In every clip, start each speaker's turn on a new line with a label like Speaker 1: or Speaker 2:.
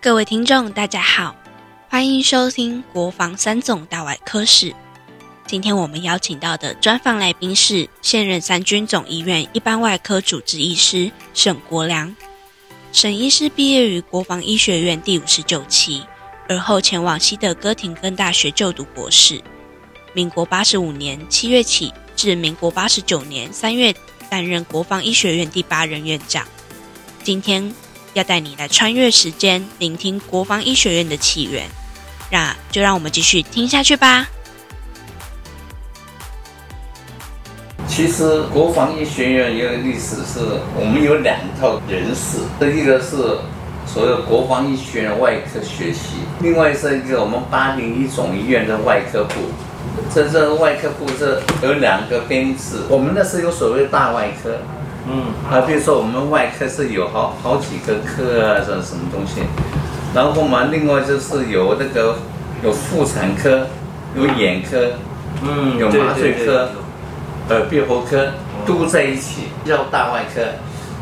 Speaker 1: 各位听众，大家好，欢迎收听国防三总大外科室。今天我们邀请到的专访来宾是现任三军总医院一般外科主治医师沈国良。沈医师毕业于国防医学院第五十九期，而后前往西德哥廷根大学就读博士。民国八十五年七月起至民国八十九年三月担任国防医学院第八任院长。今天要带你来穿越时间，聆听国防医学院的起源。那就让我们继续听下去吧。
Speaker 2: 其实国防医学院有历史是我们有两套人事，这一个是所谓国防医学院外科学系，另外是一个我们八零一总医院的外科部。这这外科部这有两个编制，我们那是有所谓大外科，
Speaker 3: 嗯，
Speaker 2: 啊，比如说我们外科是有好好几个科啊，这什么东西，然后嘛，另外就是有那个有妇产科，有眼科，
Speaker 3: 嗯，
Speaker 2: 有麻醉科
Speaker 3: 对对对。
Speaker 2: 呃，闭喉科都在一起，叫大外科。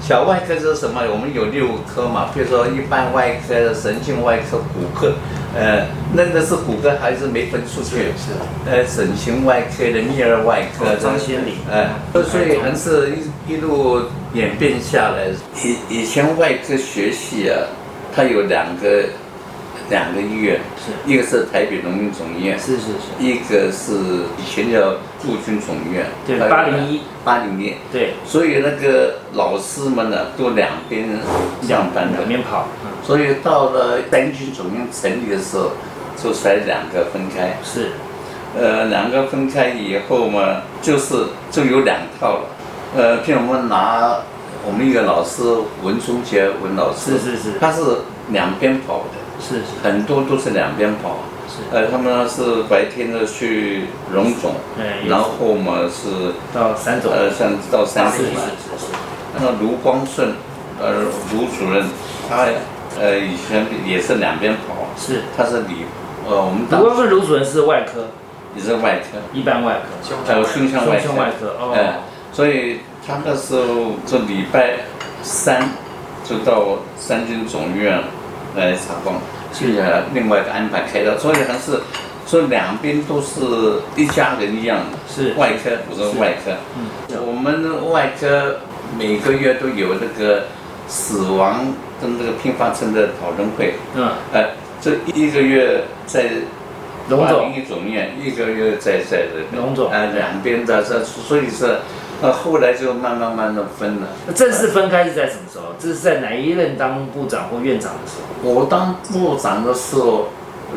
Speaker 2: 小外科是什么？我们有六科嘛，比如说一般外科、神经外科、骨科，呃，那个是骨科还是没分出去？
Speaker 3: 是
Speaker 2: 呃，整形外科的泌尿外科
Speaker 3: 张先林
Speaker 2: 呃，所以还是一一路演变下来。以以前外科学系啊，它有两个两个医院，
Speaker 3: 是
Speaker 2: 一个是台北农民总医院，
Speaker 3: 是是是，
Speaker 2: 一个是以前叫陆军总医院，
Speaker 3: 对
Speaker 2: 还有
Speaker 3: 801
Speaker 2: 八零一，
Speaker 3: 对，
Speaker 2: 所以那个老师们呢，都两边上班的。
Speaker 3: 两，边跑，嗯，
Speaker 2: 所以到了三军总院成立的时候，就才两个分开，
Speaker 3: 是，
Speaker 2: 呃，两个分开以后嘛，就是就有两套了，呃，譬如我们拿我们一个老师文忠杰文老师，
Speaker 3: 是是是。
Speaker 2: 他是两边跑的，
Speaker 3: 是是。
Speaker 2: 很多都是两边跑。
Speaker 3: 是，
Speaker 2: 呃，他们是白天的去荣总，然后嘛是
Speaker 3: 到三总，
Speaker 2: 呃像到三
Speaker 3: 是是
Speaker 2: 里嘛，那个卢光顺，呃卢主任，他呃以前也是两边跑，
Speaker 3: 是，
Speaker 2: 他是理呃我们
Speaker 3: 卢光顺卢主任是外科，
Speaker 2: 也是外科，
Speaker 3: 一般外科，
Speaker 2: 还有胸腔外科，
Speaker 3: 胸腔外科，
Speaker 2: 哎
Speaker 3: 哦，
Speaker 2: 所以他那时候就礼拜三就到三军总医院来查房，去呃另外一个安排开刀，所以还是所以两边都是一家人一样的。
Speaker 3: 是，
Speaker 2: 外科，不是外科，
Speaker 3: 嗯，
Speaker 2: 我们外科每个月都有那个死亡跟这个并发症的讨论会，
Speaker 3: 嗯，
Speaker 2: 呃，这一个月在
Speaker 3: 龙总，
Speaker 2: 一总院，一个月在在这个
Speaker 3: 龙总。
Speaker 2: 呃，两边的这，所以是，呃，后来就慢慢慢的分了。
Speaker 3: 那正式分开是在什么时候？这是在哪一任当部长或院长的时候？
Speaker 2: 我当部长的时候，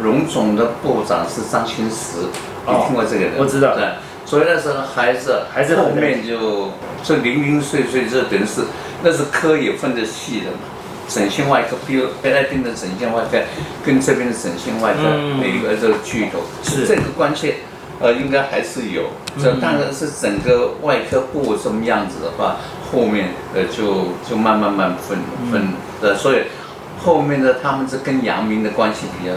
Speaker 2: 荣总的部长是张清石，你
Speaker 3: 哦
Speaker 2: 听过这个人？
Speaker 3: 我知道
Speaker 2: 对，所以那时候还是
Speaker 3: 还是
Speaker 2: 后面就就零零碎碎，这等于是那是科也分得细的嘛。整形外科，比如北来宾的整形外科跟这边的整形外科，
Speaker 3: 嗯
Speaker 2: 每个这个巨头，
Speaker 3: 是
Speaker 2: 这个关系，呃，应该还是有。这
Speaker 3: 嗯
Speaker 2: 当然是整个外科部什么样子的话，后面呃就就慢慢慢分
Speaker 3: 嗯
Speaker 2: 分呃，所以后面的他们是跟阳明的关系比较，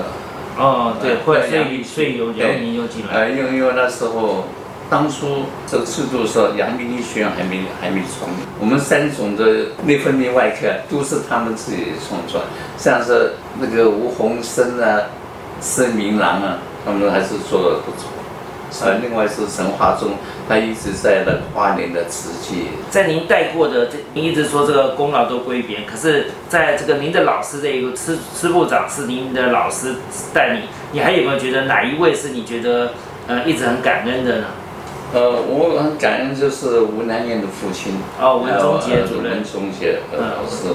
Speaker 3: 哦，对，
Speaker 2: 呃
Speaker 3: 会，所以所以有杨明又进来，
Speaker 2: 呃，因为因为那时候当初这个制度的时候，阳明医学院还没还没创立，我们三种的内分泌外科都是他们自己创作，像是那个吴洪生啊、施明郎啊，他们还是做的不错。呃，另外是神话中，他一直在那个花莲的瓷器。
Speaker 3: 在您带过的这，您一直说这个功劳都归别人，可是在这个您的老师这一个师师部长是您的老师带你，你还有没有觉得哪一位是你觉得呃一直很感恩的呢？
Speaker 2: 呃，我很感恩就是吴南燕的父亲，
Speaker 3: 哦，文忠杰
Speaker 2: 呃
Speaker 3: 主任
Speaker 2: 文，忠杰老师。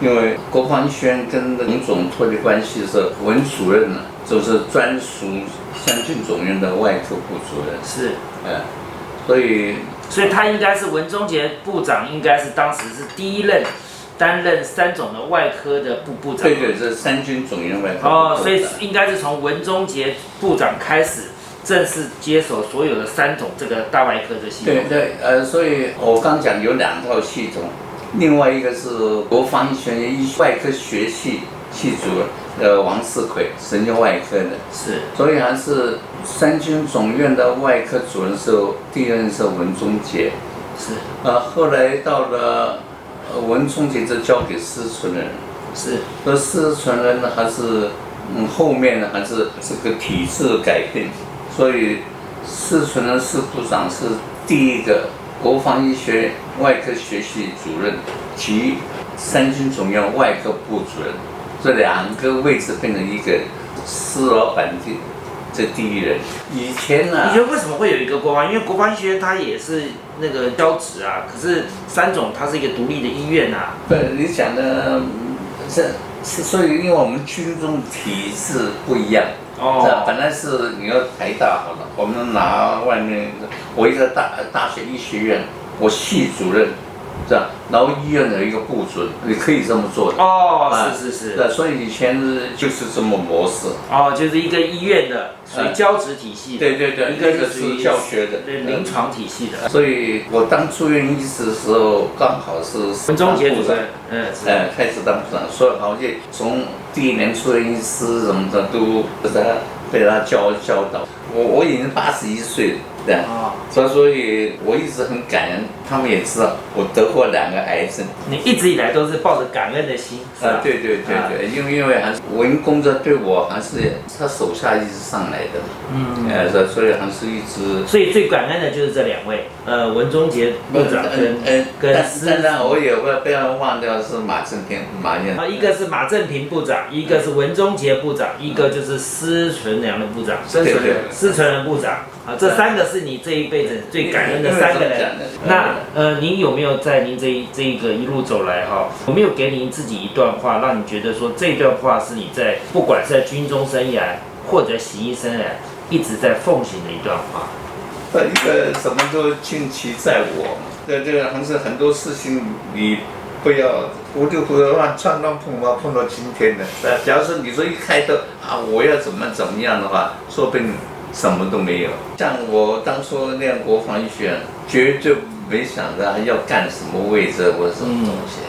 Speaker 2: 因为国防医学院跟林总脱离关系是文主任呢，就是专属三军总院的外科部主任，
Speaker 3: 是，
Speaker 2: 哎，所以
Speaker 3: 所以他应该是文忠杰部长，应该是当时是第一任担任三总的外科的部部长。
Speaker 2: 对对，这三军总院外科
Speaker 3: 哦，所以应该是从文忠杰部长开始正式接手所有的三种这个大外科的系统。
Speaker 2: 对对，呃，所以我刚讲有两套系统，另外一个是国防医学院医外科学系系主任，呃，王世奎，神经外科的。
Speaker 3: 是。
Speaker 2: 所以还是三军总院的外科主任是第一任是文忠杰，
Speaker 3: 是，
Speaker 2: 呃，后来到了呃文忠杰就交给施存人，
Speaker 3: 是，
Speaker 2: 那四川人呢，还是嗯后面呢，还是这个体制改变，所以四川人是部长是第一个国防医学外科学系主任及三军总院外科部主任，这两个位置变成一个司老板的这第一人。以前呢、
Speaker 3: 你觉得为什么会有一个国防？因为国防医学院它也是那个交职啊，可是三种它是一个独立的医院啊。
Speaker 2: 不，你讲的嗯这是所以，因为我们军中体制不一样。是啊，本来是你要台大好了，我们拿外面，我一个大大学医学院，我系主任，是吧？然后医院的一个部主任，你可以这么做的。
Speaker 3: 哦，
Speaker 2: 啊
Speaker 3: 是是是。
Speaker 2: 对，所以以前是就是这么模式。
Speaker 3: 哦，就是一个医院的，属于教职体系的。
Speaker 2: 对对对，
Speaker 3: 一个是属于
Speaker 2: 教学的，
Speaker 3: 对临床体系的。
Speaker 2: 所以我当住院医师的时候，刚好是
Speaker 3: 文忠杰主任，嗯，是
Speaker 2: 呃，开始当部长，所以好像从第一年住院医师什么的都被他被他教教导。我我已经八十一岁了，这样，
Speaker 3: 哦，
Speaker 2: 所以所以我一直很感恩，他们也知道我得过两个癌症。
Speaker 3: 你一直以来都是抱着感恩的心，是吧？
Speaker 2: 啊，对对对对，因为因为还是文工作对我还是他手下一直上来的，
Speaker 3: 嗯，
Speaker 2: 呃，所以还是一直。
Speaker 3: 所以最感恩的就是这两位，呃，文忠杰部长跟
Speaker 2: 嗯，
Speaker 3: 跟
Speaker 2: 但
Speaker 3: 司
Speaker 2: 但然我也不要不要忘掉是马正平马院
Speaker 3: 啊，一个是马正平部长，一个是文忠杰部长，一个就是施存良的部长，
Speaker 2: 对对对。
Speaker 3: 施存良部长。啊，这三个是你这一辈子最感恩的三个人。那呃，您有没有在您这一这一个一路走来哈，有没有给您自己一段话，让你觉得说这段话是你在不管是在军中生涯或者行医生涯一直在奉行的一段话？
Speaker 2: 呃，一个什么都尽其在我，对这个还是很多事情你不要糊里糊涂乱撞乱碰嘛，碰到今天的。呃，假如说你说一开头啊，我要怎么怎么样的话，说不定什么都没有。像我当初练国防医学，绝对没想到要干什么位置或者什么东西。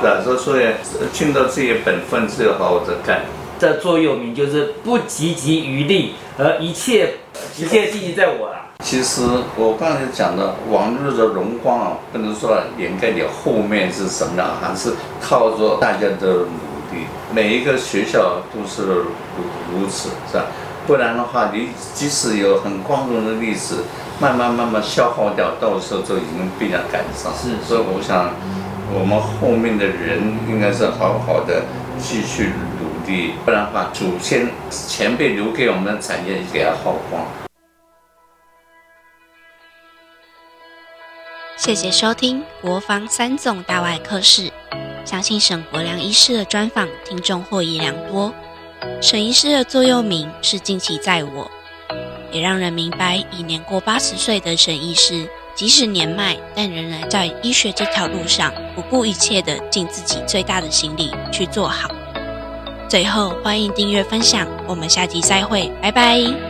Speaker 2: 是啊，所以所以尽到自己的本分，只有好好的干。
Speaker 3: 这座右铭就是不汲汲于利，而一切一切尽在我了。
Speaker 2: 其实我刚才讲的往日的荣光啊，不能说掩盖你后面是什么样，还是靠着大家的努力，每一个学校都是如如此，是吧？不然的话，你即使有很光荣的历史，慢慢慢慢消耗掉，到时候就已经被人赶上。
Speaker 3: 是
Speaker 2: 所以我想，我们后面的人应该是好好的继续努力，不然的话，祖先前辈留给我们的产业给它耗光。
Speaker 1: 谢谢收听国防三总大外科室。相信沈国良医师的专访，听众获益良多。沈医师的座右铭是“尽其在我”，也让人明白，已年过八十岁的沈医师，即使年迈，但仍然在医学这条路上不顾一切的尽自己最大的心力去做好。最后，欢迎订阅分享，我们下集再会，拜拜。